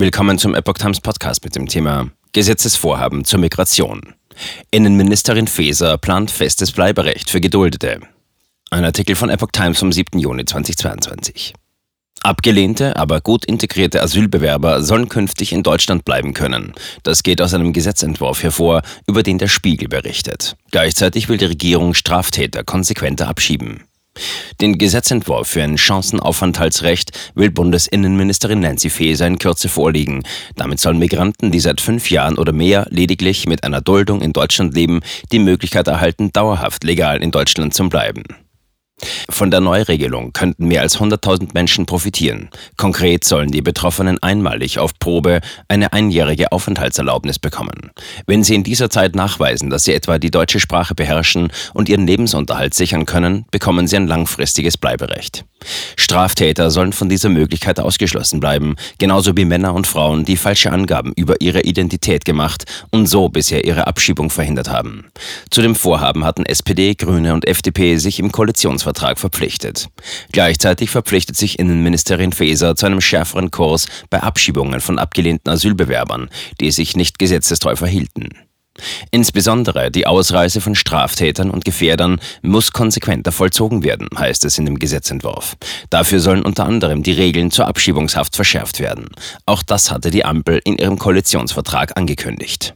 Willkommen zum Epoch Times Podcast mit dem Thema Gesetzesvorhaben zur Migration. Innenministerin Faeser plant festes Bleiberecht für Geduldete. Ein Artikel von Epoch Times vom 7. Juni 2022. Abgelehnte, aber gut integrierte Asylbewerber sollen künftig in Deutschland bleiben können. Das geht aus einem Gesetzentwurf hervor, über den der Spiegel berichtet. Gleichzeitig will die Regierung Straftäter konsequenter abschieben. Den Gesetzentwurf für ein Chancenaufenthaltsrecht will Bundesinnenministerin Nancy Faeser in Kürze vorlegen. Damit sollen Migranten, die seit fünf Jahren oder mehr lediglich mit einer Duldung in Deutschland leben, die Möglichkeit erhalten, dauerhaft legal in Deutschland zu bleiben. Von der Neuregelung könnten mehr als 100.000 Menschen profitieren. Konkret sollen die Betroffenen einmalig auf Probe eine einjährige Aufenthaltserlaubnis bekommen. Wenn sie in dieser Zeit nachweisen, dass sie etwa die deutsche Sprache beherrschen und ihren Lebensunterhalt sichern können, bekommen sie ein langfristiges Bleiberecht. Straftäter sollen von dieser Möglichkeit ausgeschlossen bleiben, genauso wie Männer und Frauen, die falsche Angaben über ihre Identität gemacht und so bisher ihre Abschiebung verhindert haben. Zu dem Vorhaben hatten SPD, Grüne und FDP sich im Koalitionsvertrag verpflichtet. Gleichzeitig verpflichtet sich Innenministerin Faeser zu einem schärferen Kurs bei Abschiebungen von abgelehnten Asylbewerbern, die sich nicht gesetzestreu verhielten. Insbesondere die Ausreise von Straftätern und Gefährdern muss konsequenter vollzogen werden, heißt es in dem Gesetzentwurf. Dafür sollen unter anderem die Regeln zur Abschiebungshaft verschärft werden. Auch das hatte die Ampel in ihrem Koalitionsvertrag angekündigt.